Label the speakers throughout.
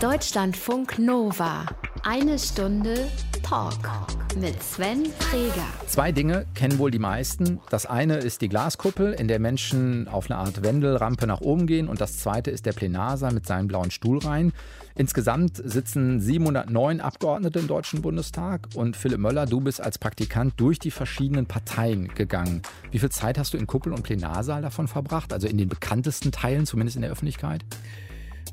Speaker 1: Deutschlandfunk Nova. Eine Stunde Talk mit Sven Freger.
Speaker 2: Zwei Dinge kennen wohl die meisten. Das eine ist die Glaskuppel, in der Menschen auf eine Art Wendelrampe nach oben gehen. Und das zweite ist der Plenarsaal mit seinen blauen Stuhlreihen. Insgesamt sitzen 709 Abgeordnete im Deutschen Bundestag. Und Philipp Möller, du bist als Praktikant durch die verschiedenen Parteien gegangen. Wie viel Zeit hast du in Kuppel und Plenarsaal davon verbracht? Also in den bekanntesten Teilen, zumindest in der Öffentlichkeit?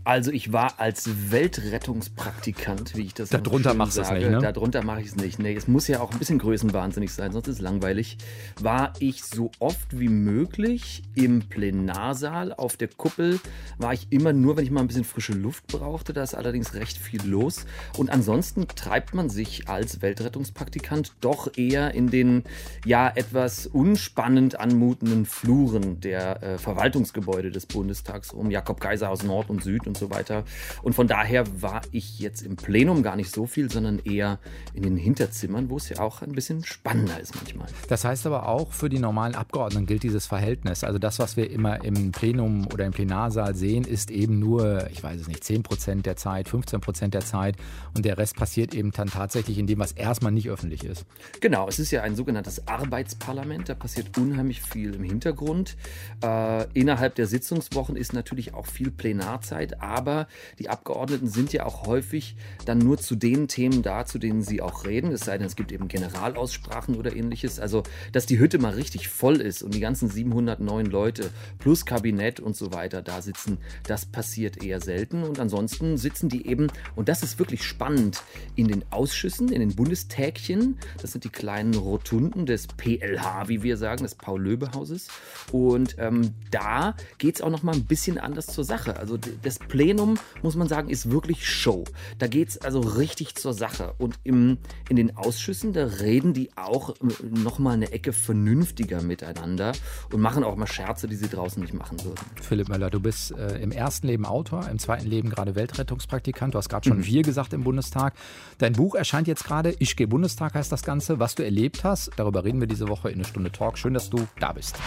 Speaker 3: Also ich war als Weltrettungspraktikant, wie ich das
Speaker 2: Darunter machst du es nicht,
Speaker 3: ne? Darunter mache ich es nicht. Nee, es muss ja auch ein bisschen größenwahnsinnig sein, sonst ist es langweilig. War ich so oft wie möglich im Plenarsaal auf der Kuppel, war ich immer nur, wenn ich mal ein bisschen frische Luft brauchte. Da ist allerdings recht viel los. Und ansonsten treibt man sich als Weltrettungspraktikant doch eher in den ja etwas unspannend anmutenden Fluren der äh, Verwaltungsgebäude des Bundestags um Jakob Kaiser aus Nord und Süd und so weiter. Und von daher war ich jetzt im Plenum gar nicht so viel, sondern eher in den Hinterzimmern, wo es ja auch ein bisschen spannender ist manchmal.
Speaker 2: Das heißt aber auch, für die normalen Abgeordneten gilt dieses Verhältnis. Also das, was wir immer im Plenum oder im Plenarsaal sehen, ist eben nur, ich weiß es nicht, 10 Prozent der Zeit, 15 Prozent der Zeit und der Rest passiert eben dann tatsächlich in dem, was erstmal nicht öffentlich ist.
Speaker 3: Genau, es ist ja ein sogenanntes Arbeitsparlament, da passiert unheimlich viel im Hintergrund. Äh, innerhalb der Sitzungswochen ist natürlich auch viel Plenarzeit, aber die Abgeordneten sind ja auch häufig dann nur zu den Themen da, zu denen sie auch reden. Es sei denn, es gibt eben Generalaussprachen oder ähnliches. Also, dass die Hütte mal richtig voll ist und die ganzen 709 Leute plus Kabinett und so weiter da sitzen, das passiert eher selten. Und ansonsten sitzen die eben, und das ist wirklich spannend, in den Ausschüssen, in den Bundestägchen. Das sind die kleinen Rotunden des PLH, wie wir sagen, des Paul-Löbe-Hauses. Und ähm, da geht es auch noch mal ein bisschen anders zur Sache. Also das Plenum, muss man sagen, ist wirklich Show. Da geht es also richtig zur Sache. Und im, in den Ausschüssen, da reden die auch äh, noch mal eine Ecke vernünftiger miteinander und machen auch mal Scherze, die sie draußen nicht machen würden.
Speaker 2: Philipp Möller, du bist äh, im ersten Leben Autor, im zweiten Leben gerade Weltrettungspraktikant. Du hast gerade schon mhm. wir gesagt im Bundestag. Dein Buch erscheint jetzt gerade. Ich gehe Bundestag heißt das Ganze. Was du erlebt hast, darüber reden wir diese Woche in eine Stunde Talk. Schön, dass du da bist.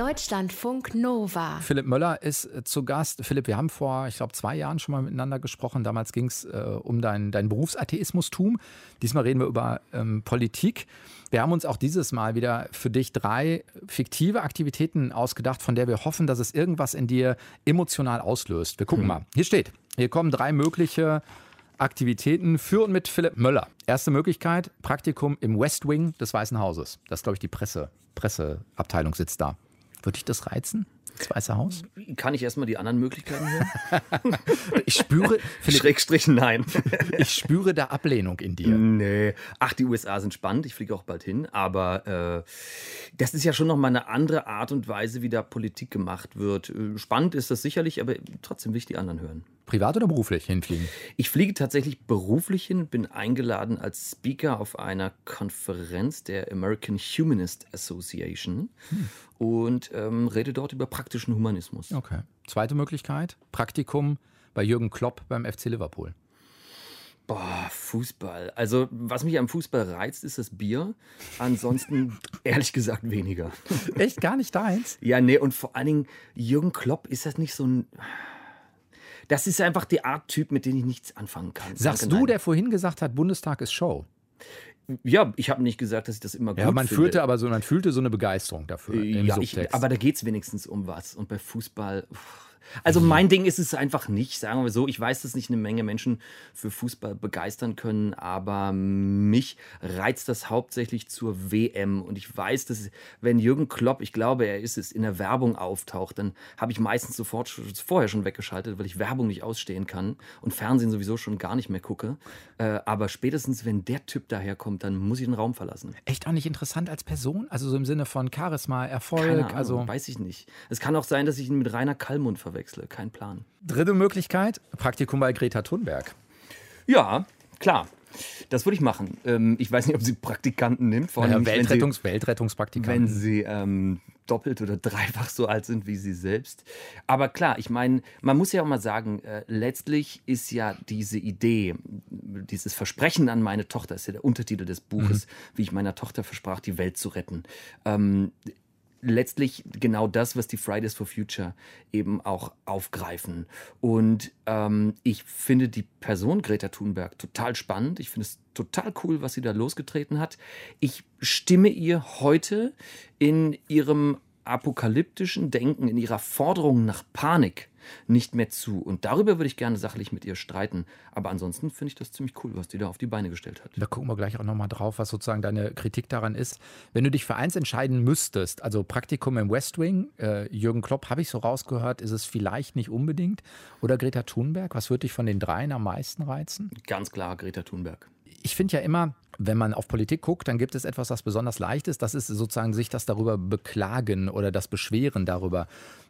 Speaker 1: Deutschlandfunk Nova.
Speaker 2: Philipp Möller ist äh, zu Gast. Philipp, wir haben vor, ich glaube, zwei Jahren schon mal miteinander gesprochen. Damals ging es äh, um dein, dein Berufsatheismustum. Diesmal reden wir über ähm, Politik. Wir haben uns auch dieses Mal wieder für dich drei fiktive Aktivitäten ausgedacht, von der wir hoffen, dass es irgendwas in dir emotional auslöst. Wir gucken hm. mal. Hier steht, hier kommen drei mögliche Aktivitäten für und mit Philipp Möller. Erste Möglichkeit, Praktikum im West Wing des Weißen Hauses. Das ist, glaube ich, die Presse, Presseabteilung sitzt da. Würde dich das reizen? Das Weiße Haus?
Speaker 3: Kann ich erstmal die anderen Möglichkeiten hören?
Speaker 2: ich spüre.
Speaker 3: Philipp, Schrägstrich nein.
Speaker 2: ich spüre da Ablehnung in dir.
Speaker 3: Nee. Ach, die USA sind spannend. Ich fliege auch bald hin. Aber äh, das ist ja schon nochmal eine andere Art und Weise, wie da Politik gemacht wird. Äh, spannend ist das sicherlich, aber trotzdem will ich die anderen hören.
Speaker 2: Privat oder beruflich hinfliegen?
Speaker 3: Ich fliege tatsächlich beruflich hin, bin eingeladen als Speaker auf einer Konferenz der American Humanist Association hm. Und ähm, rede dort über praktischen Humanismus.
Speaker 2: Okay. Zweite Möglichkeit, Praktikum bei Jürgen Klopp beim FC Liverpool.
Speaker 3: Boah, Fußball. Also, was mich am Fußball reizt, ist das Bier. Ansonsten, ehrlich gesagt, weniger.
Speaker 2: Echt gar nicht deins?
Speaker 3: Ja, nee, und vor allen Dingen, Jürgen Klopp, ist das nicht so ein das ist einfach die Art Typ, mit dem ich nichts anfangen kann.
Speaker 2: Sagst Danke, du, nein. der vorhin gesagt hat, Bundestag ist Show?
Speaker 3: Ja, ich habe nicht gesagt, dass ich das immer gut
Speaker 2: ja, man
Speaker 3: finde.
Speaker 2: Fühlte aber so, man fühlte so eine Begeisterung dafür.
Speaker 3: ja, ich, aber da geht es wenigstens um was. Und bei Fußball. Pff, also mein Ding ist es einfach nicht, sagen wir so. Ich weiß, dass nicht eine Menge Menschen für Fußball begeistern können, aber mich reizt das hauptsächlich zur WM. Und ich weiß, dass wenn Jürgen Klopp, ich glaube, er ist es, in der Werbung auftaucht, dann habe ich meistens sofort vorher schon weggeschaltet, weil ich Werbung nicht ausstehen kann und Fernsehen sowieso schon gar nicht mehr gucke. Äh, aber spätestens, wenn der Typ daherkommt, dann muss ich den Raum verlassen.
Speaker 2: Echt auch nicht interessant als Person? Also so im Sinne von Charisma, Erfolg?
Speaker 3: Keine Ahnung,
Speaker 2: also
Speaker 3: weiß ich nicht. Es kann auch sein, dass ich ihn mit Rainer Kallmund verwechsel wechsle. Kein Plan.
Speaker 2: Dritte Möglichkeit: Praktikum bei Greta Thunberg.
Speaker 3: Ja, klar. Das würde ich machen. Ähm, ich weiß nicht, ob sie Praktikanten nimmt.
Speaker 2: Vor allem, naja, Weltrettungs wenn sie, Weltrettungspraktikanten.
Speaker 3: Wenn sie ähm, doppelt oder dreifach so alt sind wie sie selbst. Aber klar, ich meine, man muss ja auch mal sagen, äh, letztlich ist ja diese Idee, dieses Versprechen an meine Tochter, ist ja der Untertitel des Buches, mhm. wie ich meiner Tochter versprach, die Welt zu retten. Ähm, letztlich genau das, was die Fridays for Future eben auch aufgreifen. Und ähm, ich finde die Person Greta Thunberg total spannend. Ich finde es total cool, was sie da losgetreten hat. Ich stimme ihr heute in ihrem apokalyptischen Denken, in ihrer Forderung nach Panik nicht mehr zu. Und darüber würde ich gerne sachlich mit ihr streiten. Aber ansonsten finde ich das ziemlich cool, was die da auf die Beine gestellt hat.
Speaker 2: Da gucken wir gleich auch nochmal drauf, was sozusagen deine Kritik daran ist. Wenn du dich für eins entscheiden müsstest, also Praktikum im West Wing, äh, Jürgen Klopp, habe ich so rausgehört, ist es vielleicht nicht unbedingt. Oder Greta Thunberg, was würde dich von den dreien am meisten reizen?
Speaker 3: Ganz klar Greta Thunberg
Speaker 2: ich finde ja immer, wenn man auf Politik guckt, dann gibt es etwas, was besonders leicht ist. Das ist sozusagen sich das darüber beklagen oder das Beschweren darüber.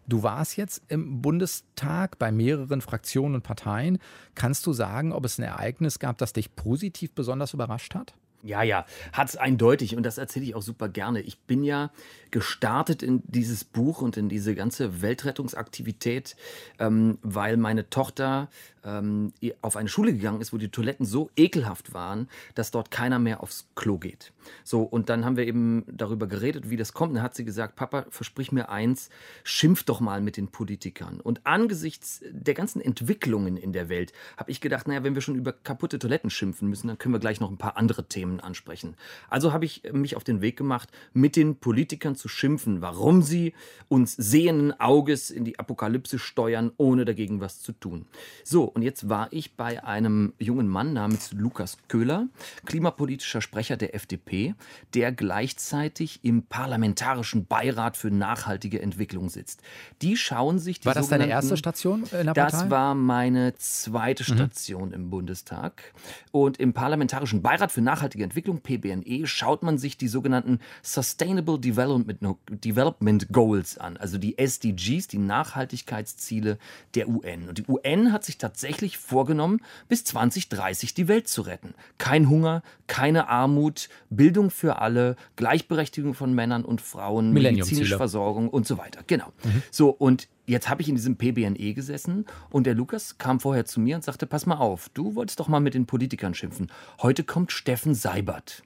Speaker 2: Du warst jetzt im Bundestag bei mehreren Fraktionen und Parteien. Kannst du sagen, ob es ein Ereignis gab, das dich positiv besonders überrascht hat?
Speaker 3: Ja, ja, hat es eindeutig und das erzähle ich auch super gerne. Ich bin ja gestartet in dieses Buch und in diese ganze Weltrettungsaktivität, ähm, weil meine Tochter ähm, auf eine Schule gegangen ist, wo die Toiletten so ekelhaft waren, dass dort keiner mehr aufs Klo geht. So, und dann haben wir eben darüber geredet, wie das kommt. Und dann hat sie gesagt, Papa, versprich mir eins, schimpf doch mal mit den Politikern. Und angesichts der ganzen Entwicklungen in der Welt habe ich gedacht, naja, wenn wir schon über kaputte Toiletten schimpfen müssen, dann können wir gleich noch ein paar andere Themen ansprechen. Also habe ich mich auf den Weg gemacht, mit den Politikern zu schimpfen, warum sie uns sehenden Auges in die Apokalypse steuern, ohne dagegen was zu tun. So, und jetzt war ich bei einem jungen Mann namens Lukas Köhler, klimapolitischer Sprecher der FDP, der gleichzeitig im Parlamentarischen Beirat für nachhaltige Entwicklung sitzt. Die schauen sich die
Speaker 2: War das deine erste Station in der
Speaker 3: Partei? Das war meine zweite mhm. Station mhm. im Bundestag. Und im Parlamentarischen Beirat für nachhaltige Entwicklung, PBNE, schaut man sich die sogenannten Sustainable Development, Development Goals an, also die SDGs, die Nachhaltigkeitsziele der UN. Und die UN hat sich tatsächlich tatsächlich vorgenommen, bis 2030 die Welt zu retten. Kein Hunger, keine Armut, Bildung für alle, Gleichberechtigung von Männern und Frauen, medizinische Versorgung und so weiter. Genau. Mhm. So, und jetzt habe ich in diesem PBNE gesessen und der Lukas kam vorher zu mir und sagte, pass mal auf, du wolltest doch mal mit den Politikern schimpfen. Heute kommt Steffen Seibert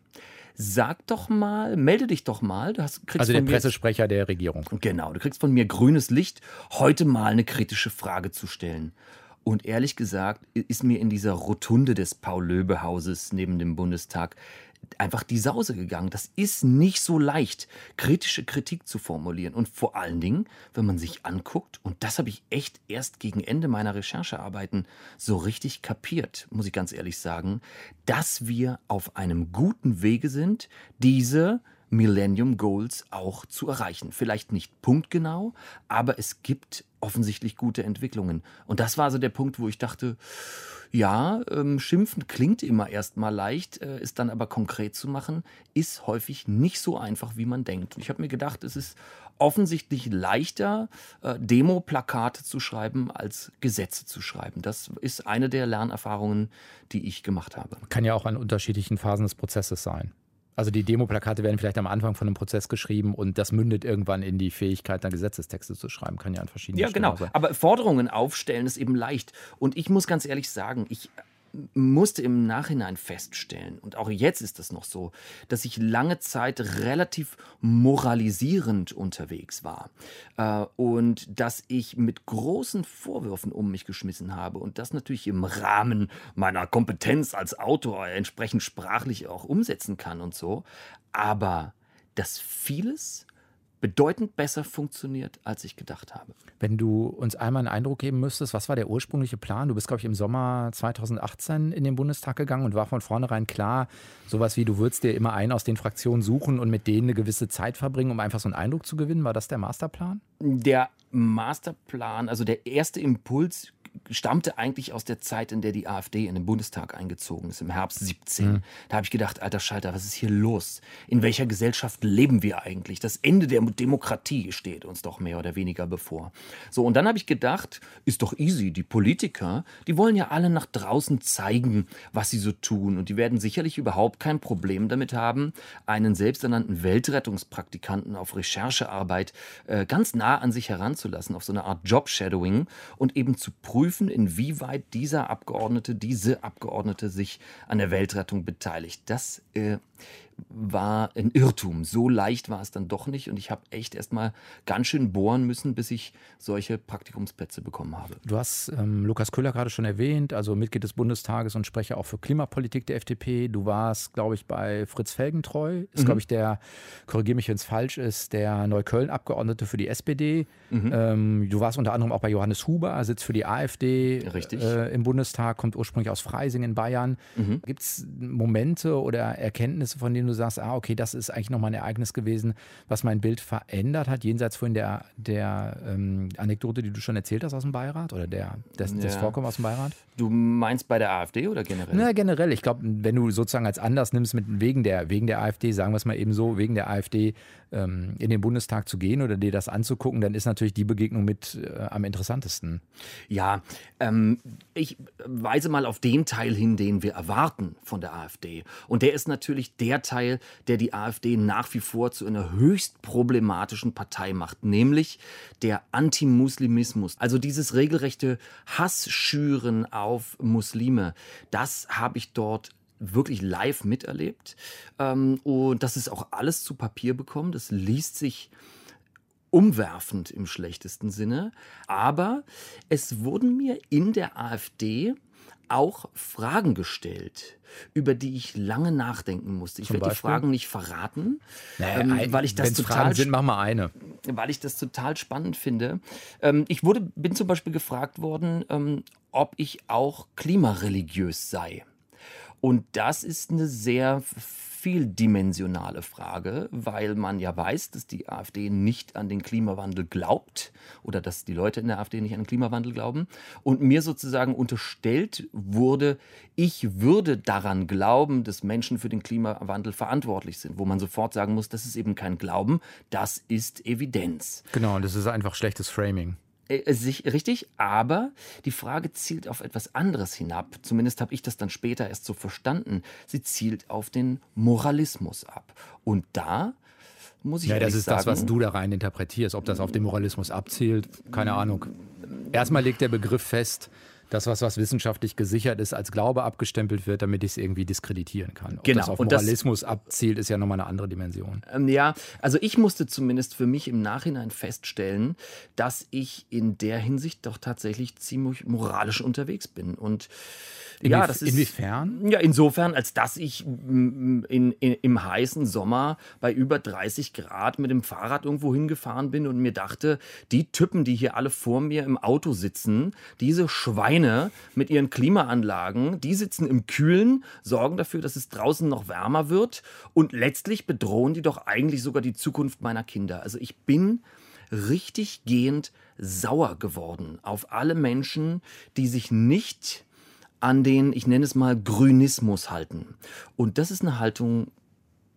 Speaker 3: sag doch mal, melde dich doch mal.
Speaker 2: Du hast, kriegst also der Pressesprecher der Regierung.
Speaker 3: Genau, du kriegst von mir grünes Licht, heute mal eine kritische Frage zu stellen. Und ehrlich gesagt ist mir in dieser Rotunde des Paul-Löbe-Hauses neben dem Bundestag einfach die Sause gegangen. Das ist nicht so leicht, kritische Kritik zu formulieren. Und vor allen Dingen, wenn man sich anguckt, und das habe ich echt erst gegen Ende meiner Recherchearbeiten so richtig kapiert, muss ich ganz ehrlich sagen, dass wir auf einem guten Wege sind, diese Millennium Goals auch zu erreichen. Vielleicht nicht punktgenau, aber es gibt offensichtlich gute Entwicklungen. Und das war so der Punkt, wo ich dachte, ja, ähm, schimpfen klingt immer erstmal leicht, äh, ist dann aber konkret zu machen, ist häufig nicht so einfach, wie man denkt. Und ich habe mir gedacht, es ist offensichtlich leichter, äh, Demo-Plakate zu schreiben, als Gesetze zu schreiben. Das ist eine der Lernerfahrungen, die ich gemacht habe.
Speaker 2: Kann ja auch an unterschiedlichen Phasen des Prozesses sein. Also die Demoplakate werden vielleicht am Anfang von einem Prozess geschrieben und das mündet irgendwann in die Fähigkeit, dann Gesetzestexte zu schreiben. Kann ja an verschiedenen
Speaker 3: Ja, genau. Sein. Aber Forderungen aufstellen ist eben leicht. Und ich muss ganz ehrlich sagen, ich musste im Nachhinein feststellen, und auch jetzt ist das noch so, dass ich lange Zeit relativ moralisierend unterwegs war äh, und dass ich mit großen Vorwürfen um mich geschmissen habe und das natürlich im Rahmen meiner Kompetenz als Autor entsprechend sprachlich auch umsetzen kann und so. Aber dass vieles bedeutend besser funktioniert, als ich gedacht habe.
Speaker 2: Wenn du uns einmal einen Eindruck geben müsstest, was war der ursprüngliche Plan? Du bist, glaube ich, im Sommer 2018 in den Bundestag gegangen und war von vornherein klar, sowas wie du würdest dir immer einen aus den Fraktionen suchen und mit denen eine gewisse Zeit verbringen, um einfach so einen Eindruck zu gewinnen. War das der Masterplan?
Speaker 3: Der Masterplan, also der erste Impuls stammte eigentlich aus der Zeit, in der die AfD in den Bundestag eingezogen ist, im Herbst 17. Mhm. Da habe ich gedacht, alter Schalter, was ist hier los? In welcher Gesellschaft leben wir eigentlich? Das Ende der Demokratie steht uns doch mehr oder weniger bevor. So, und dann habe ich gedacht, ist doch easy. Die Politiker, die wollen ja alle nach draußen zeigen, was sie so tun. Und die werden sicherlich überhaupt kein Problem damit haben, einen selbsternannten Weltrettungspraktikanten auf Recherchearbeit äh, ganz nah an sich heranzulassen, auf so eine Art Job-Shadowing und eben zu prüfen, prüfen, inwieweit dieser Abgeordnete, diese Abgeordnete sich an der Weltrettung beteiligt. Das äh, war ein Irrtum. So leicht war es dann doch nicht und ich habe echt erst mal ganz schön bohren müssen, bis ich solche Praktikumsplätze bekommen habe.
Speaker 2: Du hast ähm, Lukas Köhler gerade schon erwähnt, also Mitglied des Bundestages und Sprecher auch für Klimapolitik der FDP. Du warst, glaube ich, bei Fritz Felgentreu, ist, mhm. glaube ich, der, korrigiere mich, wenn es falsch ist, der Neukölln-Abgeordnete für die SPD. Mhm. Ähm, du warst unter anderem auch bei Johannes Huber, sitzt für die AfD äh, im Bundestag, kommt ursprünglich aus Freising in Bayern. Mhm. Gibt es Momente oder Erkenntnisse, von denen du sagst, ah, okay, das ist eigentlich nochmal ein Ereignis gewesen, was mein Bild verändert hat, jenseits von der, der ähm, Anekdote, die du schon erzählt hast aus dem Beirat oder der, des, ja. des Vorkommens aus dem Beirat?
Speaker 3: Du meinst bei der AfD oder generell?
Speaker 2: Na, generell. Ich glaube, wenn du sozusagen als Anlass nimmst, mit, wegen, der, wegen der AfD, sagen wir es mal eben so, wegen der AfD ähm, in den Bundestag zu gehen oder dir das anzugucken, dann ist natürlich die Begegnung mit äh, am interessantesten.
Speaker 3: Ja, ähm, ich weise mal auf den Teil hin, den wir erwarten von der AfD. Und der ist natürlich der Teil, der die AfD nach wie vor zu einer höchst problematischen Partei macht, nämlich der Antimuslimismus. Also dieses regelrechte Hassschüren auf Muslime, das habe ich dort wirklich live miterlebt. Ähm, und das ist auch alles zu Papier bekommen. Das liest sich umwerfend im schlechtesten Sinne. Aber es wurden mir in der AfD auch Fragen gestellt, über die ich lange nachdenken musste. Ich werde die Fragen nicht verraten,
Speaker 2: naja, ähm, weil ich das total Fragen sind, mach mal eine.
Speaker 3: Weil ich das total spannend finde. Ähm, ich wurde, bin zum Beispiel gefragt worden, ähm, ob ich auch klimareligiös sei. Und das ist eine sehr vieldimensionale Frage, weil man ja weiß, dass die AfD nicht an den Klimawandel glaubt oder dass die Leute in der AfD nicht an den Klimawandel glauben. Und mir sozusagen unterstellt wurde, ich würde daran glauben, dass Menschen für den Klimawandel verantwortlich sind, wo man sofort sagen muss, das ist eben kein Glauben, das ist Evidenz.
Speaker 2: Genau, und das ist einfach schlechtes Framing.
Speaker 3: Äh, äh, sich, richtig, aber die Frage zielt auf etwas anderes hinab. Zumindest habe ich das dann später erst so verstanden. Sie zielt auf den Moralismus ab. Und da muss ich
Speaker 2: Ja,
Speaker 3: das
Speaker 2: ist
Speaker 3: sagen,
Speaker 2: das, was du da rein interpretierst. Ob das auf den Moralismus abzielt, keine Ahnung. Erstmal legt der Begriff fest, dass was, was wissenschaftlich gesichert ist, als Glaube abgestempelt wird, damit ich es irgendwie diskreditieren kann. Ob
Speaker 3: genau.
Speaker 2: das auf Moralismus das, abzielt, ist ja nochmal eine andere Dimension.
Speaker 3: Ähm, ja, also ich musste zumindest für mich im Nachhinein feststellen, dass ich in der Hinsicht doch tatsächlich ziemlich moralisch unterwegs bin. Und
Speaker 2: ja, das ist, inwiefern?
Speaker 3: Ja, insofern, als dass ich in, in, im heißen Sommer bei über 30 Grad mit dem Fahrrad irgendwo hingefahren bin und mir dachte, die Typen, die hier alle vor mir im Auto sitzen, diese Schweine mit ihren Klimaanlagen, die sitzen im Kühlen, sorgen dafür, dass es draußen noch wärmer wird und letztlich bedrohen die doch eigentlich sogar die Zukunft meiner Kinder. Also ich bin richtig gehend sauer geworden auf alle Menschen, die sich nicht an den, ich nenne es mal, Grünismus halten. Und das ist eine Haltung,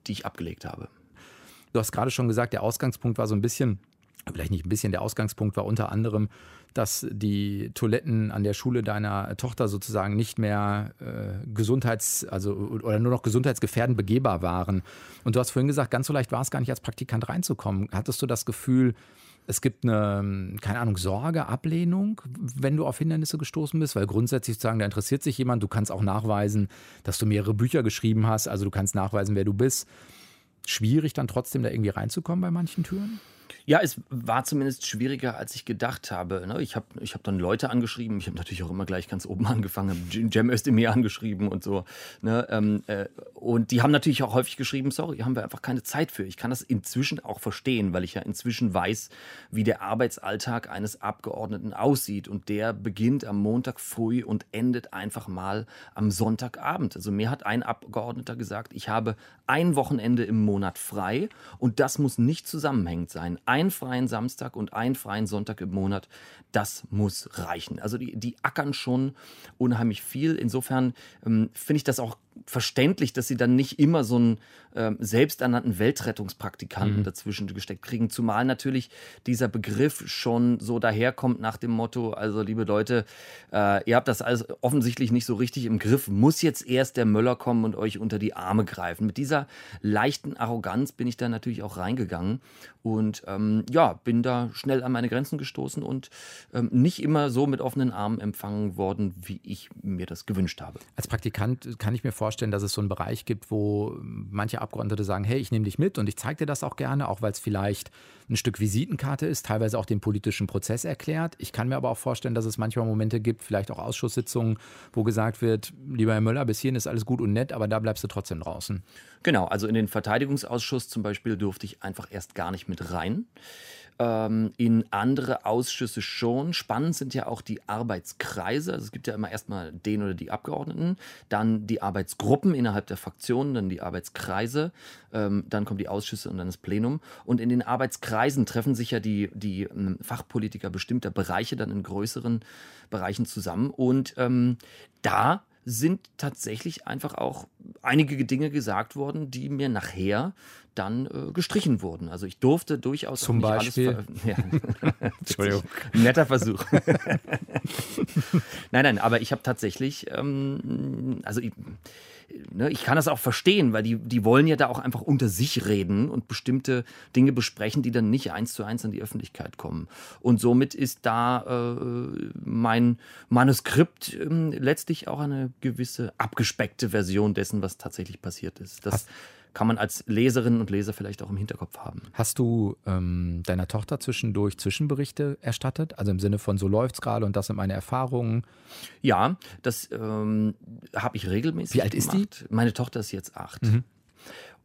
Speaker 3: die ich abgelegt habe.
Speaker 2: Du hast gerade schon gesagt, der Ausgangspunkt war so ein bisschen, vielleicht nicht ein bisschen, der Ausgangspunkt war unter anderem, dass die Toiletten an der Schule deiner Tochter sozusagen nicht mehr äh, gesundheits-, also oder nur noch gesundheitsgefährdend begehbar waren. Und du hast vorhin gesagt, ganz so leicht war es gar nicht als Praktikant reinzukommen. Hattest du das Gefühl, es gibt eine, keine Ahnung, Sorge, Ablehnung, wenn du auf Hindernisse gestoßen bist, weil grundsätzlich sozusagen, da interessiert sich jemand, du kannst auch nachweisen, dass du mehrere Bücher geschrieben hast, also du kannst nachweisen, wer du bist. Schwierig dann trotzdem da irgendwie reinzukommen bei manchen Türen?
Speaker 3: Ja, es war zumindest schwieriger, als ich gedacht habe. Ne? Ich habe ich hab dann Leute angeschrieben. Ich habe natürlich auch immer gleich ganz oben angefangen, habe Cem Özdemir angeschrieben und so. Ne? Ähm, äh, und die haben natürlich auch häufig geschrieben, sorry, haben wir einfach keine Zeit für. Ich kann das inzwischen auch verstehen, weil ich ja inzwischen weiß, wie der Arbeitsalltag eines Abgeordneten aussieht. Und der beginnt am Montag früh und endet einfach mal am Sonntagabend. Also mir hat ein Abgeordneter gesagt, ich habe ein Wochenende im Monat frei und das muss nicht zusammenhängend sein. Ein einen freien Samstag und einen freien Sonntag im Monat, das muss reichen. Also die, die ackern schon unheimlich viel. Insofern ähm, finde ich das auch verständlich, dass sie dann nicht immer so einen äh, selbsternannten Weltrettungspraktikanten mhm. dazwischen gesteckt kriegen. Zumal natürlich dieser Begriff schon so daherkommt nach dem Motto, also liebe Leute, äh, ihr habt das alles offensichtlich nicht so richtig im Griff, muss jetzt erst der Möller kommen und euch unter die Arme greifen. Mit dieser leichten Arroganz bin ich da natürlich auch reingegangen und ähm, ja, bin da schnell an meine Grenzen gestoßen und ähm, nicht immer so mit offenen Armen empfangen worden, wie ich mir das gewünscht habe.
Speaker 2: Als Praktikant kann ich mir vorstellen, vorstellen, dass es so einen Bereich gibt, wo manche Abgeordnete sagen, hey, ich nehme dich mit und ich zeige dir das auch gerne, auch weil es vielleicht ein Stück Visitenkarte ist, teilweise auch den politischen Prozess erklärt. Ich kann mir aber auch vorstellen, dass es manchmal Momente gibt, vielleicht auch Ausschusssitzungen, wo gesagt wird, lieber Herr Müller, bis hierhin ist alles gut und nett, aber da bleibst du trotzdem draußen.
Speaker 3: Genau, also in den Verteidigungsausschuss zum Beispiel durfte ich einfach erst gar nicht mit rein ähm, in andere Ausschüsse schon. Spannend sind ja auch die Arbeitskreise. Also es gibt ja immer erstmal den oder die Abgeordneten, dann die Arbeitsgruppen innerhalb der Fraktionen, dann die Arbeitskreise, ähm, dann kommen die Ausschüsse und dann das Plenum. Und in den Arbeitskreisen treffen sich ja die, die ähm, Fachpolitiker bestimmter Bereiche dann in größeren Bereichen zusammen. Und ähm, da sind tatsächlich einfach auch einige Dinge gesagt worden, die mir nachher dann äh, gestrichen wurden. Also ich durfte durchaus
Speaker 2: zum Beispiel. Ja.
Speaker 3: Entschuldigung. Netter Versuch. nein, nein, aber ich habe tatsächlich, ähm, also ich, ne, ich kann das auch verstehen, weil die, die wollen ja da auch einfach unter sich reden und bestimmte Dinge besprechen, die dann nicht eins zu eins an die Öffentlichkeit kommen. Und somit ist da äh, mein Manuskript äh, letztlich auch eine gewisse abgespeckte Version dessen, was tatsächlich passiert ist. Das Hast kann man als Leserinnen und Leser vielleicht auch im Hinterkopf haben.
Speaker 2: Hast du ähm, deiner Tochter zwischendurch Zwischenberichte erstattet? Also im Sinne von, so läuft es gerade und das sind meine Erfahrungen?
Speaker 3: Ja, das ähm, habe ich regelmäßig
Speaker 2: Wie alt ist
Speaker 3: gemacht. die? Meine Tochter ist jetzt acht. Mhm.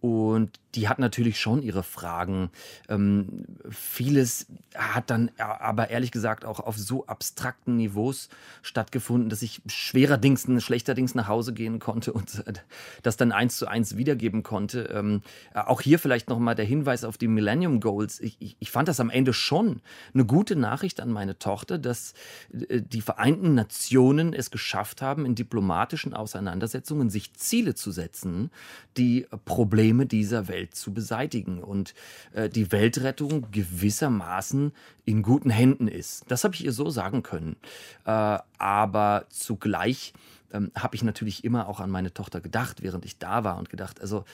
Speaker 3: Und die hat natürlich schon ihre Fragen. Ähm, vieles hat dann aber ehrlich gesagt auch auf so abstrakten Niveaus stattgefunden, dass ich schwererdings, schlechterdings nach Hause gehen konnte und das dann eins zu eins wiedergeben konnte. Ähm, auch hier vielleicht nochmal der Hinweis auf die Millennium Goals. Ich, ich, ich, fand das am Ende schon eine gute Nachricht an meine Tochter, dass äh, die Vereinten Nationen es geschafft haben, in diplomatischen Auseinandersetzungen sich Ziele zu setzen, die Probleme dieser Welt Welt zu beseitigen und äh, die Weltrettung gewissermaßen in guten Händen ist. Das habe ich ihr so sagen können. Äh, aber zugleich ähm, habe ich natürlich immer auch an meine Tochter gedacht, während ich da war und gedacht, also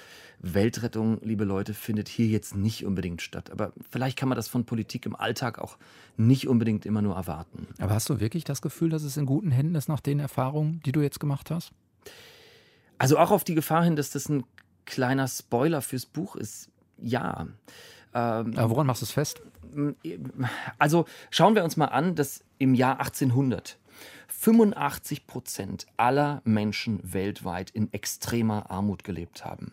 Speaker 3: Weltrettung, liebe Leute, findet hier jetzt nicht unbedingt statt. Aber vielleicht kann man das von Politik im Alltag auch nicht unbedingt immer nur erwarten.
Speaker 2: Aber hast du wirklich das Gefühl, dass es in guten Händen ist nach den Erfahrungen, die du jetzt gemacht hast?
Speaker 3: Also auch auf die Gefahr hin, dass das ein kleiner Spoiler fürs Buch ist, ja.
Speaker 2: Ähm, Aber woran machst du es fest?
Speaker 3: Also schauen wir uns mal an, dass im Jahr 1800 85 Prozent aller Menschen weltweit in extremer Armut gelebt haben.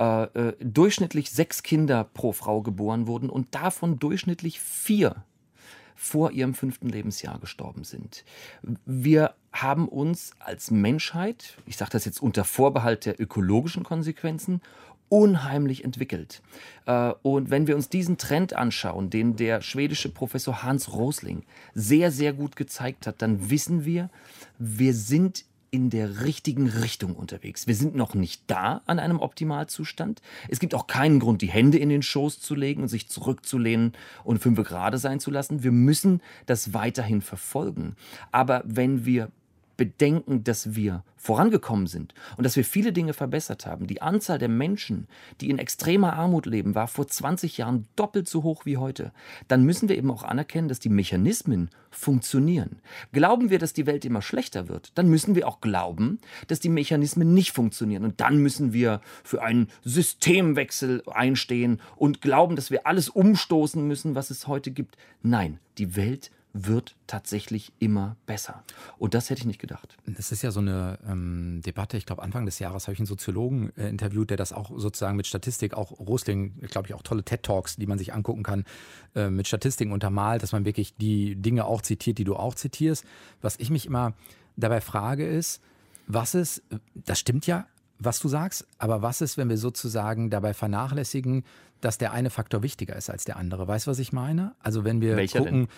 Speaker 3: Äh, äh, durchschnittlich sechs Kinder pro Frau geboren wurden und davon durchschnittlich vier vor ihrem fünften Lebensjahr gestorben sind. Wir haben uns als Menschheit, ich sage das jetzt unter Vorbehalt der ökologischen Konsequenzen, unheimlich entwickelt. Äh, und wenn wir uns diesen Trend anschauen, den der schwedische Professor Hans Rosling sehr, sehr gut gezeigt hat, dann wissen wir, wir sind in der richtigen Richtung unterwegs. Wir sind noch nicht da an einem Optimalzustand. Es gibt auch keinen Grund, die Hände in den Schoß zu legen und sich zurückzulehnen und fünf gerade sein zu lassen. Wir müssen das weiterhin verfolgen. Aber wenn wir bedenken, dass wir vorangekommen sind und dass wir viele Dinge verbessert haben. Die Anzahl der Menschen, die in extremer Armut leben, war vor 20 Jahren doppelt so hoch wie heute. Dann müssen wir eben auch anerkennen, dass die Mechanismen funktionieren. Glauben wir, dass die Welt immer schlechter wird, dann müssen wir auch glauben, dass die Mechanismen nicht funktionieren. Und dann müssen wir für einen Systemwechsel einstehen und glauben, dass wir alles umstoßen müssen, was es heute gibt. Nein, die Welt wird tatsächlich immer besser. Und das hätte ich nicht gedacht.
Speaker 2: Das ist ja so eine ähm, Debatte. Ich glaube, Anfang des Jahres habe ich einen Soziologen äh, interviewt, der das auch sozusagen mit Statistik, auch Rosling, glaube ich, auch tolle TED-Talks, die man sich angucken kann, äh, mit Statistiken untermalt, dass man wirklich die Dinge auch zitiert, die du auch zitierst. Was ich mich immer dabei frage, ist, was ist, das stimmt ja, was du sagst, aber was ist, wenn wir sozusagen dabei vernachlässigen, dass der eine Faktor wichtiger ist als der andere? Weißt du, was ich meine? Also wenn wir Welcher gucken, denn?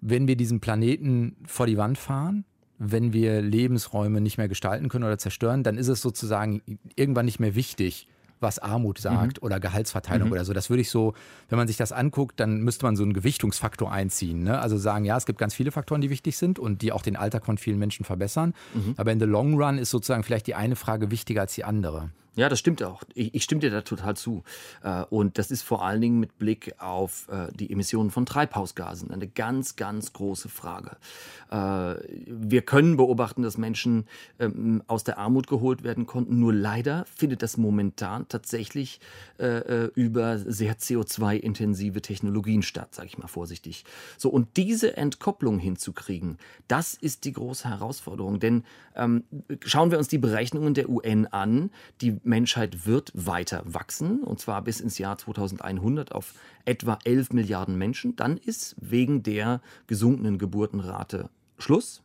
Speaker 2: Wenn wir diesen Planeten vor die Wand fahren, wenn wir Lebensräume nicht mehr gestalten können oder zerstören, dann ist es sozusagen irgendwann nicht mehr wichtig, was Armut sagt mhm. oder Gehaltsverteilung mhm. oder so. Das würde ich so, wenn man sich das anguckt, dann müsste man so einen Gewichtungsfaktor einziehen. Ne? Also sagen, ja, es gibt ganz viele Faktoren, die wichtig sind und die auch den Alltag von vielen Menschen verbessern. Mhm. Aber in the long run ist sozusagen vielleicht die eine Frage wichtiger als die andere.
Speaker 3: Ja, das stimmt auch. Ich, ich stimme dir da total zu. Äh, und das ist vor allen Dingen mit Blick auf äh, die Emissionen von Treibhausgasen eine ganz, ganz große Frage. Äh, wir können beobachten, dass Menschen ähm, aus der Armut geholt werden konnten. Nur leider findet das momentan tatsächlich über sehr CO2-intensive Technologien statt, sage ich mal vorsichtig. So, und diese Entkopplung hinzukriegen, das ist die große Herausforderung. Denn ähm, schauen wir uns die Berechnungen der UN an, die Menschheit wird weiter wachsen, und zwar bis ins Jahr 2100 auf etwa 11 Milliarden Menschen. Dann ist wegen der gesunkenen Geburtenrate Schluss.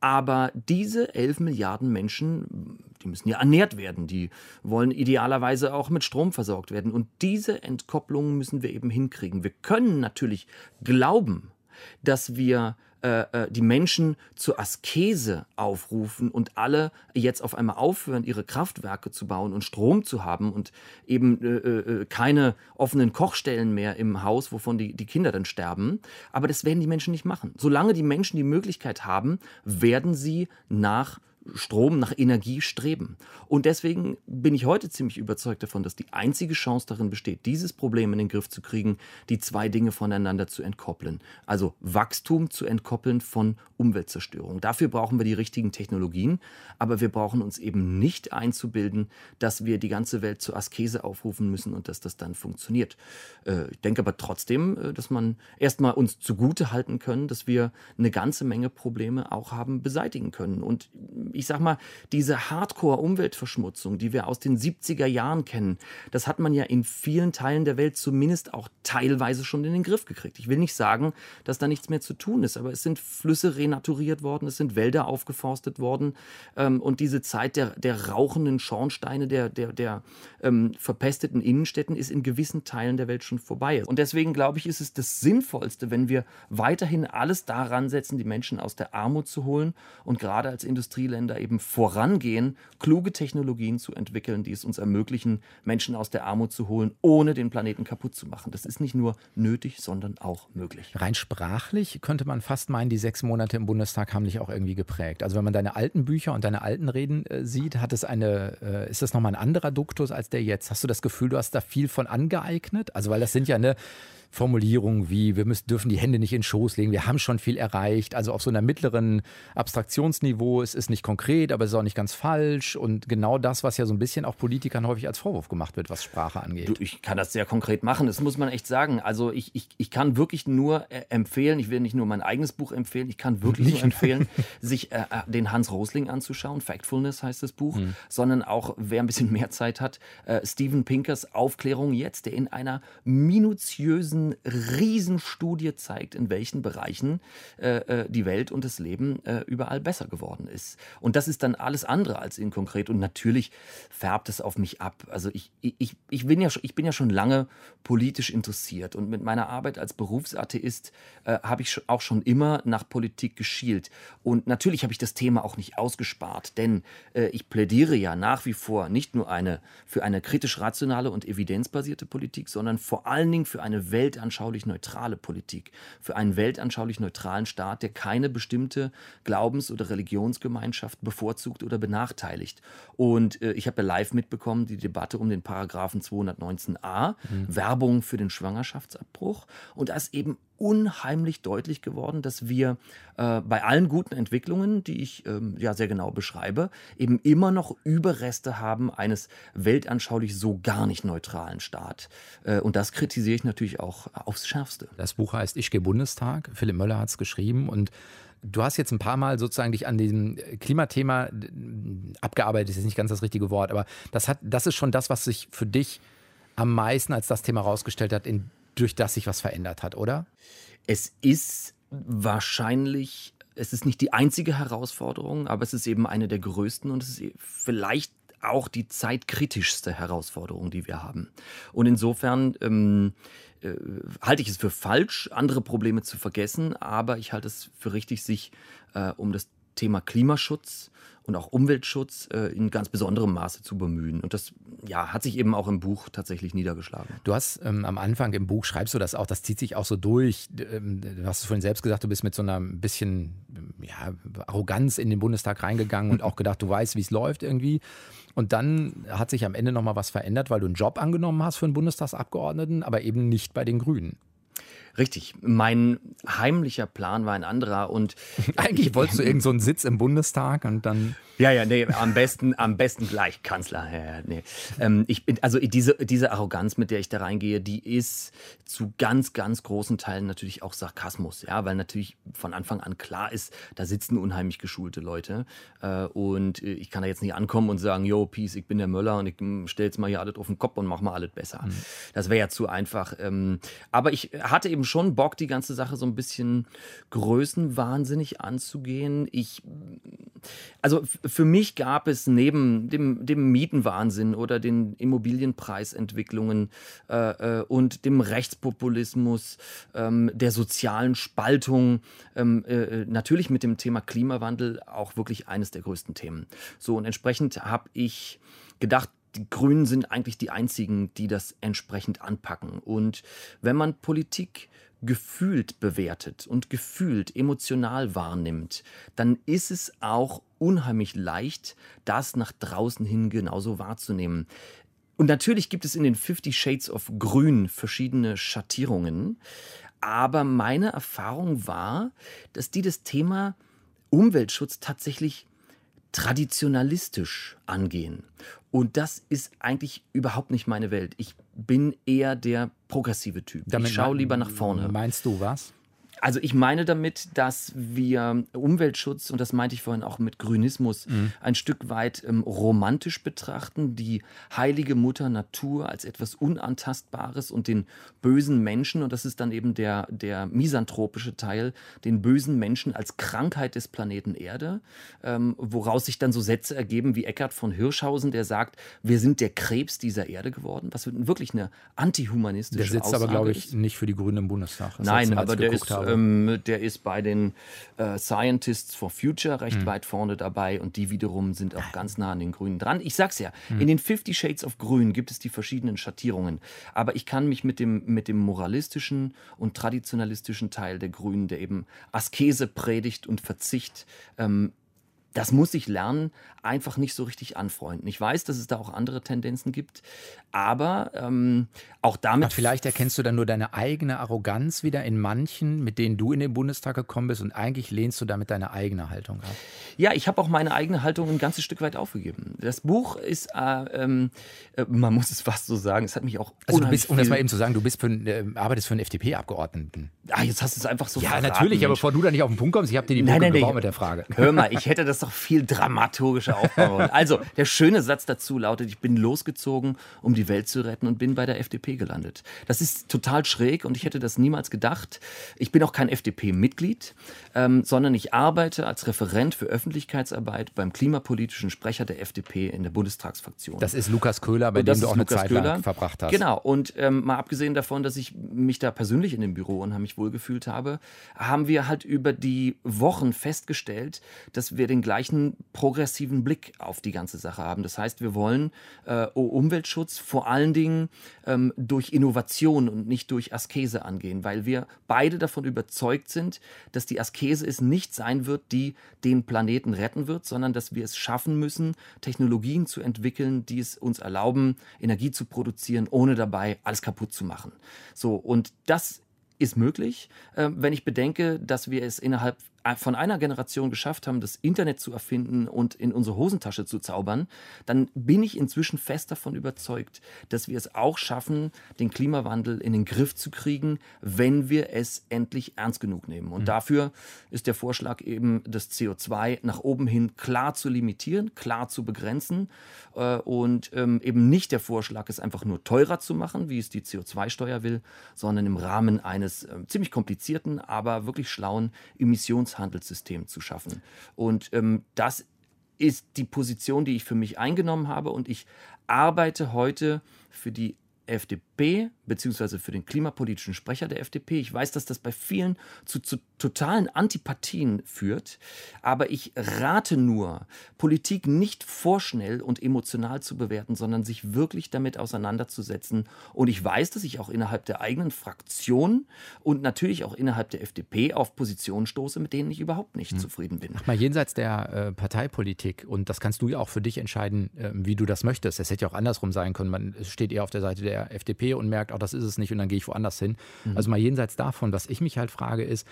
Speaker 3: Aber diese 11 Milliarden Menschen, die müssen ja ernährt werden, die wollen idealerweise auch mit Strom versorgt werden. Und diese Entkopplung müssen wir eben hinkriegen. Wir können natürlich glauben, dass wir äh, äh, die Menschen zur Askese aufrufen und alle jetzt auf einmal aufhören, ihre Kraftwerke zu bauen und Strom zu haben und eben äh, äh, keine offenen Kochstellen mehr im Haus, wovon die, die Kinder dann sterben. Aber das werden die Menschen nicht machen. Solange die Menschen die Möglichkeit haben, werden sie nach Strom, nach Energie streben. Und deswegen bin ich heute ziemlich überzeugt davon, dass die einzige Chance darin besteht, dieses Problem in den Griff zu kriegen, die zwei Dinge voneinander zu entkoppeln. Also Wachstum zu entkoppeln von Umweltzerstörung. Dafür brauchen wir die richtigen Technologien, aber wir brauchen uns eben nicht einzubilden, dass wir die ganze Welt zur Askese aufrufen müssen und dass das dann funktioniert. Äh, ich denke aber trotzdem, äh, dass man erstmal uns zugute halten können, dass wir eine ganze Menge Probleme auch haben beseitigen können. Und ich sag mal, diese Hardcore-Umweltverschmutzung, die wir aus den 70er Jahren kennen, das hat man ja in vielen Teilen der Welt zumindest auch teilweise schon in den Griff gekriegt. Ich will nicht sagen, dass da nichts mehr zu tun ist, aber es sind Flüsse renaturiert worden, es sind Wälder aufgeforstet worden ähm, und diese Zeit der, der rauchenden Schornsteine, der, der, der ähm, verpesteten Innenstädten ist in gewissen Teilen der Welt schon vorbei. Und deswegen glaube ich, ist es das Sinnvollste, wenn wir weiterhin alles daran setzen, die Menschen aus der Armut zu holen und gerade als Industrieländer Länder eben vorangehen, kluge Technologien zu entwickeln, die es uns ermöglichen, Menschen aus der Armut zu holen, ohne den Planeten kaputt zu machen. Das ist nicht nur nötig, sondern auch möglich.
Speaker 2: Rein sprachlich könnte man fast meinen, die sechs Monate im Bundestag haben dich auch irgendwie geprägt. Also wenn man deine alten Bücher und deine alten Reden äh, sieht, hat es eine, äh, ist das nochmal ein anderer Duktus als der jetzt? Hast du das Gefühl, du hast da viel von angeeignet? Also weil das sind ja eine Formulierungen wie, wir müssen, dürfen die Hände nicht in den Schoß legen, wir haben schon viel erreicht. Also auf so einer mittleren Abstraktionsniveau, es ist nicht konkret, aber es ist auch nicht ganz falsch. Und genau das, was ja so ein bisschen auch Politikern häufig als Vorwurf gemacht wird, was Sprache angeht.
Speaker 3: Du, ich kann das sehr konkret machen, das muss man echt sagen. Also ich, ich, ich kann wirklich nur äh, empfehlen, ich will nicht nur mein eigenes Buch empfehlen, ich kann wirklich nicht. nur empfehlen, sich äh, äh, den Hans Rosling anzuschauen, Factfulness heißt das Buch, mhm. sondern auch, wer ein bisschen mehr Zeit hat, äh, Steven Pinkers Aufklärung jetzt, der in einer minutiösen riesen, riesen Studie zeigt, in welchen Bereichen äh, äh, die Welt und das Leben äh, überall besser geworden ist. Und das ist dann alles andere als inkonkret. Und natürlich färbt es auf mich ab. Also ich, ich, ich, bin, ja, ich bin ja schon lange politisch interessiert. Und mit meiner Arbeit als Berufsatheist äh, habe ich auch schon immer nach Politik geschielt. Und natürlich habe ich das Thema auch nicht ausgespart, denn äh, ich plädiere ja nach wie vor nicht nur eine, für eine kritisch rationale und evidenzbasierte Politik, sondern vor allen Dingen für eine Welt, weltanschaulich neutrale Politik, für einen weltanschaulich neutralen Staat, der keine bestimmte Glaubens- oder Religionsgemeinschaft bevorzugt oder benachteiligt. Und äh, ich habe ja live mitbekommen, die Debatte um den Paragraphen 219a, mhm. Werbung für den Schwangerschaftsabbruch. Und da ist eben unheimlich deutlich geworden, dass wir äh, bei allen guten Entwicklungen, die ich ähm, ja sehr genau beschreibe, eben immer noch Überreste haben eines weltanschaulich so gar nicht neutralen Staat. Äh, und das kritisiere ich natürlich auch aufs Schärfste.
Speaker 2: Das Buch heißt Ich gehe Bundestag. Philipp Möller hat es geschrieben und Du hast jetzt ein paar Mal sozusagen dich an diesem Klimathema abgearbeitet, ist jetzt nicht ganz das richtige Wort, aber das, hat, das ist schon das, was sich für dich am meisten als das Thema herausgestellt hat, in durch das sich was verändert hat, oder?
Speaker 3: Es ist wahrscheinlich, es ist nicht die einzige Herausforderung, aber es ist eben eine der größten und es ist vielleicht auch die zeitkritischste Herausforderung, die wir haben. Und insofern ähm, äh, halte ich es für falsch, andere Probleme zu vergessen, aber ich halte es für richtig, sich äh, um das Thema Klimaschutz und auch Umweltschutz äh, in ganz besonderem Maße zu bemühen. Und das ja, hat sich eben auch im Buch tatsächlich niedergeschlagen.
Speaker 2: Du hast ähm, am Anfang im Buch, schreibst du das auch, das zieht sich auch so durch. Ähm, du hast vorhin selbst gesagt, du bist mit so einer bisschen ja, Arroganz in den Bundestag reingegangen und auch gedacht, du weißt, wie es läuft irgendwie. Und dann hat sich am Ende nochmal was verändert, weil du einen Job angenommen hast für einen Bundestagsabgeordneten, aber eben nicht bei den Grünen.
Speaker 3: Richtig. Mein heimlicher Plan war ein anderer und
Speaker 2: eigentlich wolltest du irgendeinen so Sitz im Bundestag und dann
Speaker 3: ja, ja, nee, am besten, am besten gleich Kanzler. Ja, nee. Ähm, ich bin, also diese, diese Arroganz, mit der ich da reingehe, die ist zu ganz, ganz großen Teilen natürlich auch Sarkasmus, ja, weil natürlich von Anfang an klar ist, da sitzen unheimlich geschulte Leute äh, und äh, ich kann da jetzt nicht ankommen und sagen, yo, Peace, ich bin der Möller und ich hm, stelle jetzt mal hier alles auf den Kopf und mach mal alles besser. Mhm. Das wäre ja zu einfach. Ähm, aber ich hatte eben schon Bock, die ganze Sache so ein bisschen größenwahnsinnig anzugehen. Ich, also für mich gab es neben dem, dem Mietenwahnsinn oder den Immobilienpreisentwicklungen äh, äh, und dem Rechtspopulismus, ähm, der sozialen Spaltung, ähm, äh, natürlich mit dem Thema Klimawandel auch wirklich eines der größten Themen. So und entsprechend habe ich gedacht, die Grünen sind eigentlich die einzigen, die das entsprechend anpacken. Und wenn man Politik gefühlt bewertet und gefühlt emotional wahrnimmt, dann ist es auch unheimlich leicht, das nach draußen hin genauso wahrzunehmen. Und natürlich gibt es in den 50 Shades of Grün verschiedene Schattierungen, aber meine Erfahrung war, dass die das Thema Umweltschutz tatsächlich traditionalistisch angehen. Und das ist eigentlich überhaupt nicht meine Welt. Ich bin eher der progressive Typ. Damit ich schaue lieber nach vorne.
Speaker 2: Meinst du was?
Speaker 3: Also ich meine damit, dass wir Umweltschutz, und das meinte ich vorhin auch mit Grünismus, mhm. ein Stück weit ähm, romantisch betrachten, die heilige Mutter Natur als etwas Unantastbares und den bösen Menschen, und das ist dann eben der, der misanthropische Teil, den bösen Menschen als Krankheit des Planeten Erde, ähm, woraus sich dann so Sätze ergeben wie Eckhard von Hirschhausen, der sagt, wir sind der Krebs dieser Erde geworden, was wirklich eine antihumanistische
Speaker 2: Der sitzt
Speaker 3: Aussage
Speaker 2: aber, glaube ich, ist. nicht für die Grünen im Bundestag.
Speaker 3: Nein, aber der ist, ähm, der ist bei den äh, Scientists for Future recht mhm. weit vorne dabei und die wiederum sind auch ganz nah an den Grünen dran. Ich sag's ja, mhm. in den 50 Shades of Grün gibt es die verschiedenen Schattierungen, aber ich kann mich mit dem, mit dem moralistischen und traditionalistischen Teil der Grünen, der eben Askese predigt und Verzicht, ähm, das muss ich lernen, einfach nicht so richtig anfreunden. Ich weiß, dass es da auch andere Tendenzen gibt, aber ähm, auch damit. Aber
Speaker 2: vielleicht erkennst du dann nur deine eigene Arroganz wieder in manchen, mit denen du in den Bundestag gekommen bist und eigentlich lehnst du damit deine eigene Haltung ab.
Speaker 3: Ja, ich habe auch meine eigene Haltung ein ganzes Stück weit aufgegeben. Das Buch ist, äh, ähm, äh, man muss es fast so sagen, es hat mich auch.
Speaker 2: Also du bist, um das mal eben zu sagen, du bist für, äh, arbeitest für einen FDP-Abgeordneten.
Speaker 3: Ah, jetzt hast du es einfach so
Speaker 2: Ja, verraten, natürlich, Mensch. aber bevor du da nicht auf den Punkt kommst, ich habe dir die
Speaker 3: Brücke nein, nein,
Speaker 2: mit der Frage.
Speaker 3: Hör mal, ich hätte das doch viel dramaturgischer aufbauen Also, der schöne Satz dazu lautet, ich bin losgezogen, um die Welt zu retten und bin bei der FDP gelandet. Das ist total schräg und ich hätte das niemals gedacht. Ich bin auch kein FDP-Mitglied, ähm, sondern ich arbeite als Referent für Öffentlichkeitsarbeit beim klimapolitischen Sprecher der FDP in der Bundestagsfraktion.
Speaker 2: Das ist Lukas Köhler, bei dem du auch eine Zeit Köhler. lang verbracht hast.
Speaker 3: Genau, und ähm, mal abgesehen davon, dass ich mich da persönlich in dem Büro unheimlich wohlgefühlt habe, haben wir halt über die Wochen festgestellt, dass wir den gleichen progressiven Blick auf die ganze Sache haben. Das heißt, wir wollen äh, Umweltschutz vor allen Dingen ähm, durch Innovation und nicht durch Askese angehen, weil wir beide davon überzeugt sind, dass die Askese es nicht sein wird, die den Planeten retten wird, sondern dass wir es schaffen müssen, Technologien zu entwickeln, die es uns erlauben, Energie zu produzieren, ohne dabei alles kaputt zu machen. So, und das ist möglich, äh, wenn ich bedenke, dass wir es innerhalb von einer Generation geschafft haben, das Internet zu erfinden und in unsere Hosentasche zu zaubern, dann bin ich inzwischen fest davon überzeugt, dass wir es auch schaffen, den Klimawandel in den Griff zu kriegen, wenn wir es endlich ernst genug nehmen. Und mhm. dafür ist der Vorschlag eben, das CO2 nach oben hin klar zu limitieren, klar zu begrenzen äh, und ähm, eben nicht der Vorschlag, es einfach nur teurer zu machen, wie es die CO2-Steuer will, sondern im Rahmen eines äh, ziemlich komplizierten, aber wirklich schlauen Emissions Emissionshandelssystem zu schaffen. Und ähm, das ist die Position, die ich für mich eingenommen habe. Und ich arbeite heute für die FDP beziehungsweise für den klimapolitischen Sprecher der FDP. Ich weiß, dass das bei vielen zu, zu, totalen Antipathien führt, aber ich rate nur, Politik nicht vorschnell und emotional zu bewerten, sondern sich wirklich damit auseinanderzusetzen. Und ich weiß, dass ich auch innerhalb der eigenen Fraktion und natürlich auch innerhalb der FDP auf Positionen stoße, mit denen ich überhaupt nicht hm. zufrieden bin.
Speaker 2: Ach mal jenseits der äh, Parteipolitik und das kannst du ja auch für dich entscheiden, äh, wie du das möchtest. Es hätte ja auch andersrum sein können. Man steht eher auf der Seite der FDP und merkt, auch das ist es nicht und dann gehe ich woanders hin. Mhm. Also mal jenseits davon, was ich mich halt frage, ist,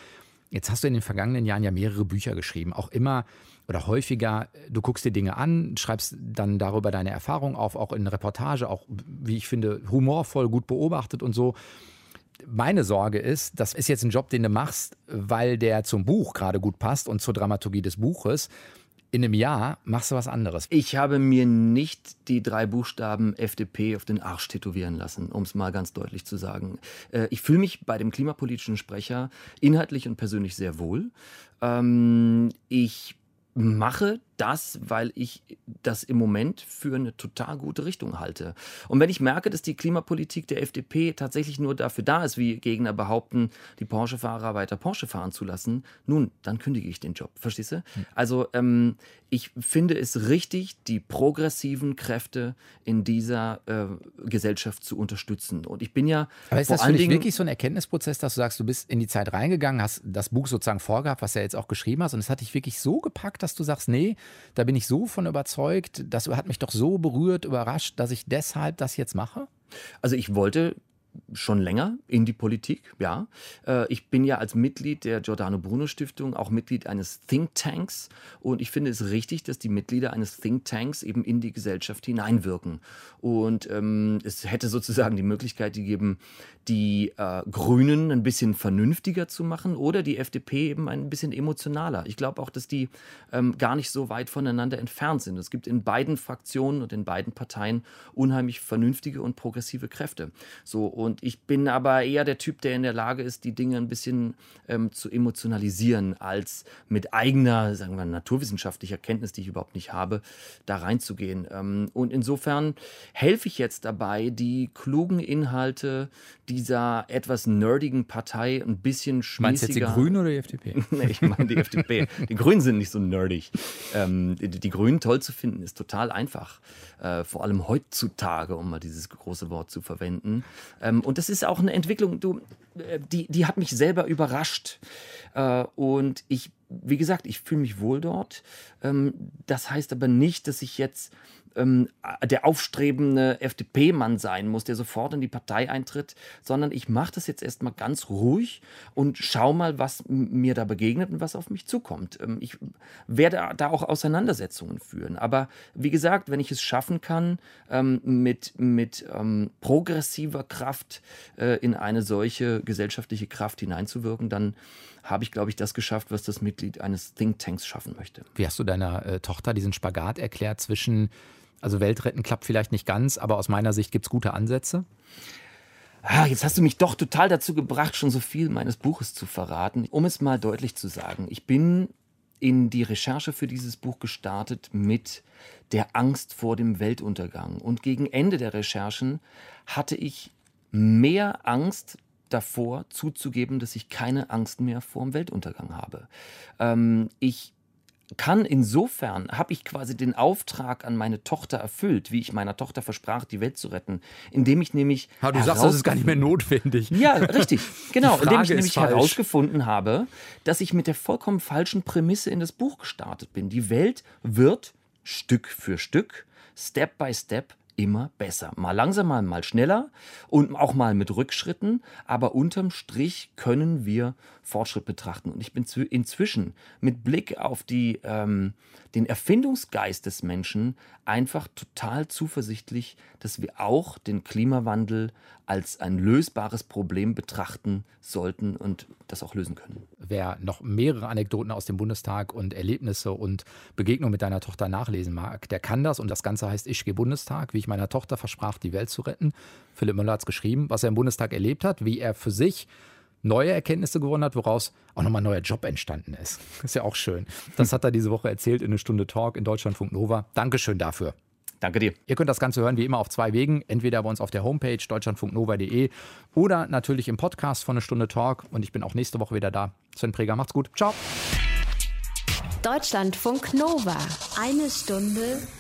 Speaker 2: Jetzt hast du in den vergangenen Jahren ja mehrere Bücher geschrieben, auch immer oder häufiger, du guckst dir Dinge an, schreibst dann darüber deine Erfahrungen auf, auch in Reportage, auch wie ich finde, humorvoll, gut beobachtet und so. Meine Sorge ist, das ist jetzt ein Job, den du machst, weil der zum Buch gerade gut passt und zur Dramaturgie des Buches in einem Jahr machst du was anderes.
Speaker 3: Ich habe mir nicht die drei Buchstaben FDP auf den Arsch tätowieren lassen, um es mal ganz deutlich zu sagen. Äh, ich fühle mich bei dem klimapolitischen Sprecher inhaltlich und persönlich sehr wohl. Ähm, ich mache das, weil ich das im Moment für eine total gute Richtung halte. Und wenn ich merke, dass die Klimapolitik der FDP tatsächlich nur dafür da ist, wie Gegner behaupten, die Porsche-Fahrer weiter Porsche fahren zu lassen, nun, dann kündige ich den Job. Verstehst du? Hm. Also ähm, ich finde es richtig, die progressiven Kräfte in dieser äh, Gesellschaft zu unterstützen. Und ich bin ja.
Speaker 2: Aber ist das für dich wirklich so ein Erkenntnisprozess, dass du sagst, du bist in die Zeit reingegangen, hast das Buch sozusagen vorgehabt, was du ja jetzt auch geschrieben hast, und es hat dich wirklich so gepackt, dass du sagst, nee, da bin ich so von überzeugt, das hat mich doch so berührt, überrascht, dass ich deshalb das jetzt mache?
Speaker 3: Also ich wollte schon länger in die Politik, ja. Äh, ich bin ja als Mitglied der Giordano Bruno Stiftung auch Mitglied eines Think Tanks und ich finde es richtig, dass die Mitglieder eines Think Tanks eben in die Gesellschaft hineinwirken. Und ähm, es hätte sozusagen die Möglichkeit gegeben, die äh, Grünen ein bisschen vernünftiger zu machen oder die FDP eben ein bisschen emotionaler. Ich glaube auch, dass die ähm, gar nicht so weit voneinander entfernt sind. Es gibt in beiden Fraktionen und in beiden Parteien unheimlich vernünftige und progressive Kräfte. So und ich bin aber eher der Typ, der in der Lage ist, die Dinge ein bisschen ähm, zu emotionalisieren, als mit eigener, sagen wir, naturwissenschaftlicher Kenntnis, die ich überhaupt nicht habe, da reinzugehen. Ähm, und insofern helfe ich jetzt dabei, die klugen Inhalte dieser etwas nerdigen Partei ein bisschen schmissiger.
Speaker 2: Meinst du jetzt die Grünen oder die FDP?
Speaker 3: nee, ich meine die FDP. Die Grünen sind nicht so nerdig. Ähm, die, die, Grünen toll zu finden, ist total einfach. Äh, vor allem heutzutage, um mal dieses große Wort zu verwenden. Ähm, ähm, und das ist auch eine Entwicklung, du, äh, die, die hat mich selber überrascht. Äh, und ich, wie gesagt, ich fühle mich wohl dort. Ähm, das heißt aber nicht, dass ich jetzt ähm, der aufstrebende FDP-Mann sein muss, der sofort in die Partei eintritt, sondern ich mache das jetzt erstmal ganz ruhig und schau mal, was mir da begegnet und was auf mich zukommt. Ähm, ich werde da auch Auseinandersetzungen führen. Aber wie gesagt, wenn ich es schaffen kann, ähm, mit, mit ähm, progressiver Kraft äh, in eine solche gesellschaftliche Kraft hineinzuwirken, dann habe ich, glaube ich, das geschafft, was das Mitglied eines Thinktanks schaffen möchte.
Speaker 2: Wie hast du deiner äh, Tochter diesen Spagat erklärt zwischen, also Weltretten klappt vielleicht nicht ganz, aber aus meiner Sicht gibt es gute Ansätze?
Speaker 3: Ah, jetzt hast du mich doch total dazu gebracht, schon so viel meines Buches zu verraten. Um es mal deutlich zu sagen, ich bin in die Recherche für dieses Buch gestartet mit der Angst vor dem Weltuntergang. Und gegen Ende der Recherchen hatte ich mehr Angst davor zuzugeben, dass ich keine Angst mehr vor dem Weltuntergang habe. Ähm, ich kann insofern, habe ich quasi den Auftrag an meine Tochter erfüllt, wie ich meiner Tochter versprach, die Welt zu retten, indem ich nämlich.
Speaker 2: Ja, du sagst, das ist gar nicht mehr notwendig.
Speaker 3: Ja, richtig. Genau. Indem ich nämlich falsch. herausgefunden habe, dass ich mit der vollkommen falschen Prämisse in das Buch gestartet bin. Die Welt wird Stück für Stück, Step by Step immer besser. Mal langsamer, mal schneller und auch mal mit Rückschritten, aber unterm Strich können wir Fortschritt betrachten. Und ich bin inzwischen mit Blick auf die, ähm, den Erfindungsgeist des Menschen einfach total zuversichtlich, dass wir auch den Klimawandel als ein lösbares Problem betrachten sollten und das auch lösen können.
Speaker 2: Wer noch mehrere Anekdoten aus dem Bundestag und Erlebnisse und Begegnungen mit deiner Tochter nachlesen mag, der kann das. Und das Ganze heißt Ich gehe Bundestag, wie ich meiner Tochter versprach, die Welt zu retten. Philipp Müller hat es geschrieben, was er im Bundestag erlebt hat, wie er für sich neue Erkenntnisse gewonnen hat, woraus auch nochmal ein neuer Job entstanden ist. Ist ja auch schön. Das hat er diese Woche erzählt in eine Stunde Talk in Deutschlandfunk Nova. Dankeschön dafür.
Speaker 3: Danke dir.
Speaker 2: Ihr könnt das Ganze hören wie immer auf zwei Wegen. Entweder bei uns auf der Homepage deutschlandfunknova.de oder natürlich im Podcast von eine Stunde Talk. Und ich bin auch nächste Woche wieder da. Sven Preger, macht's gut. Ciao.
Speaker 1: Deutschlandfunk Nova. Eine Stunde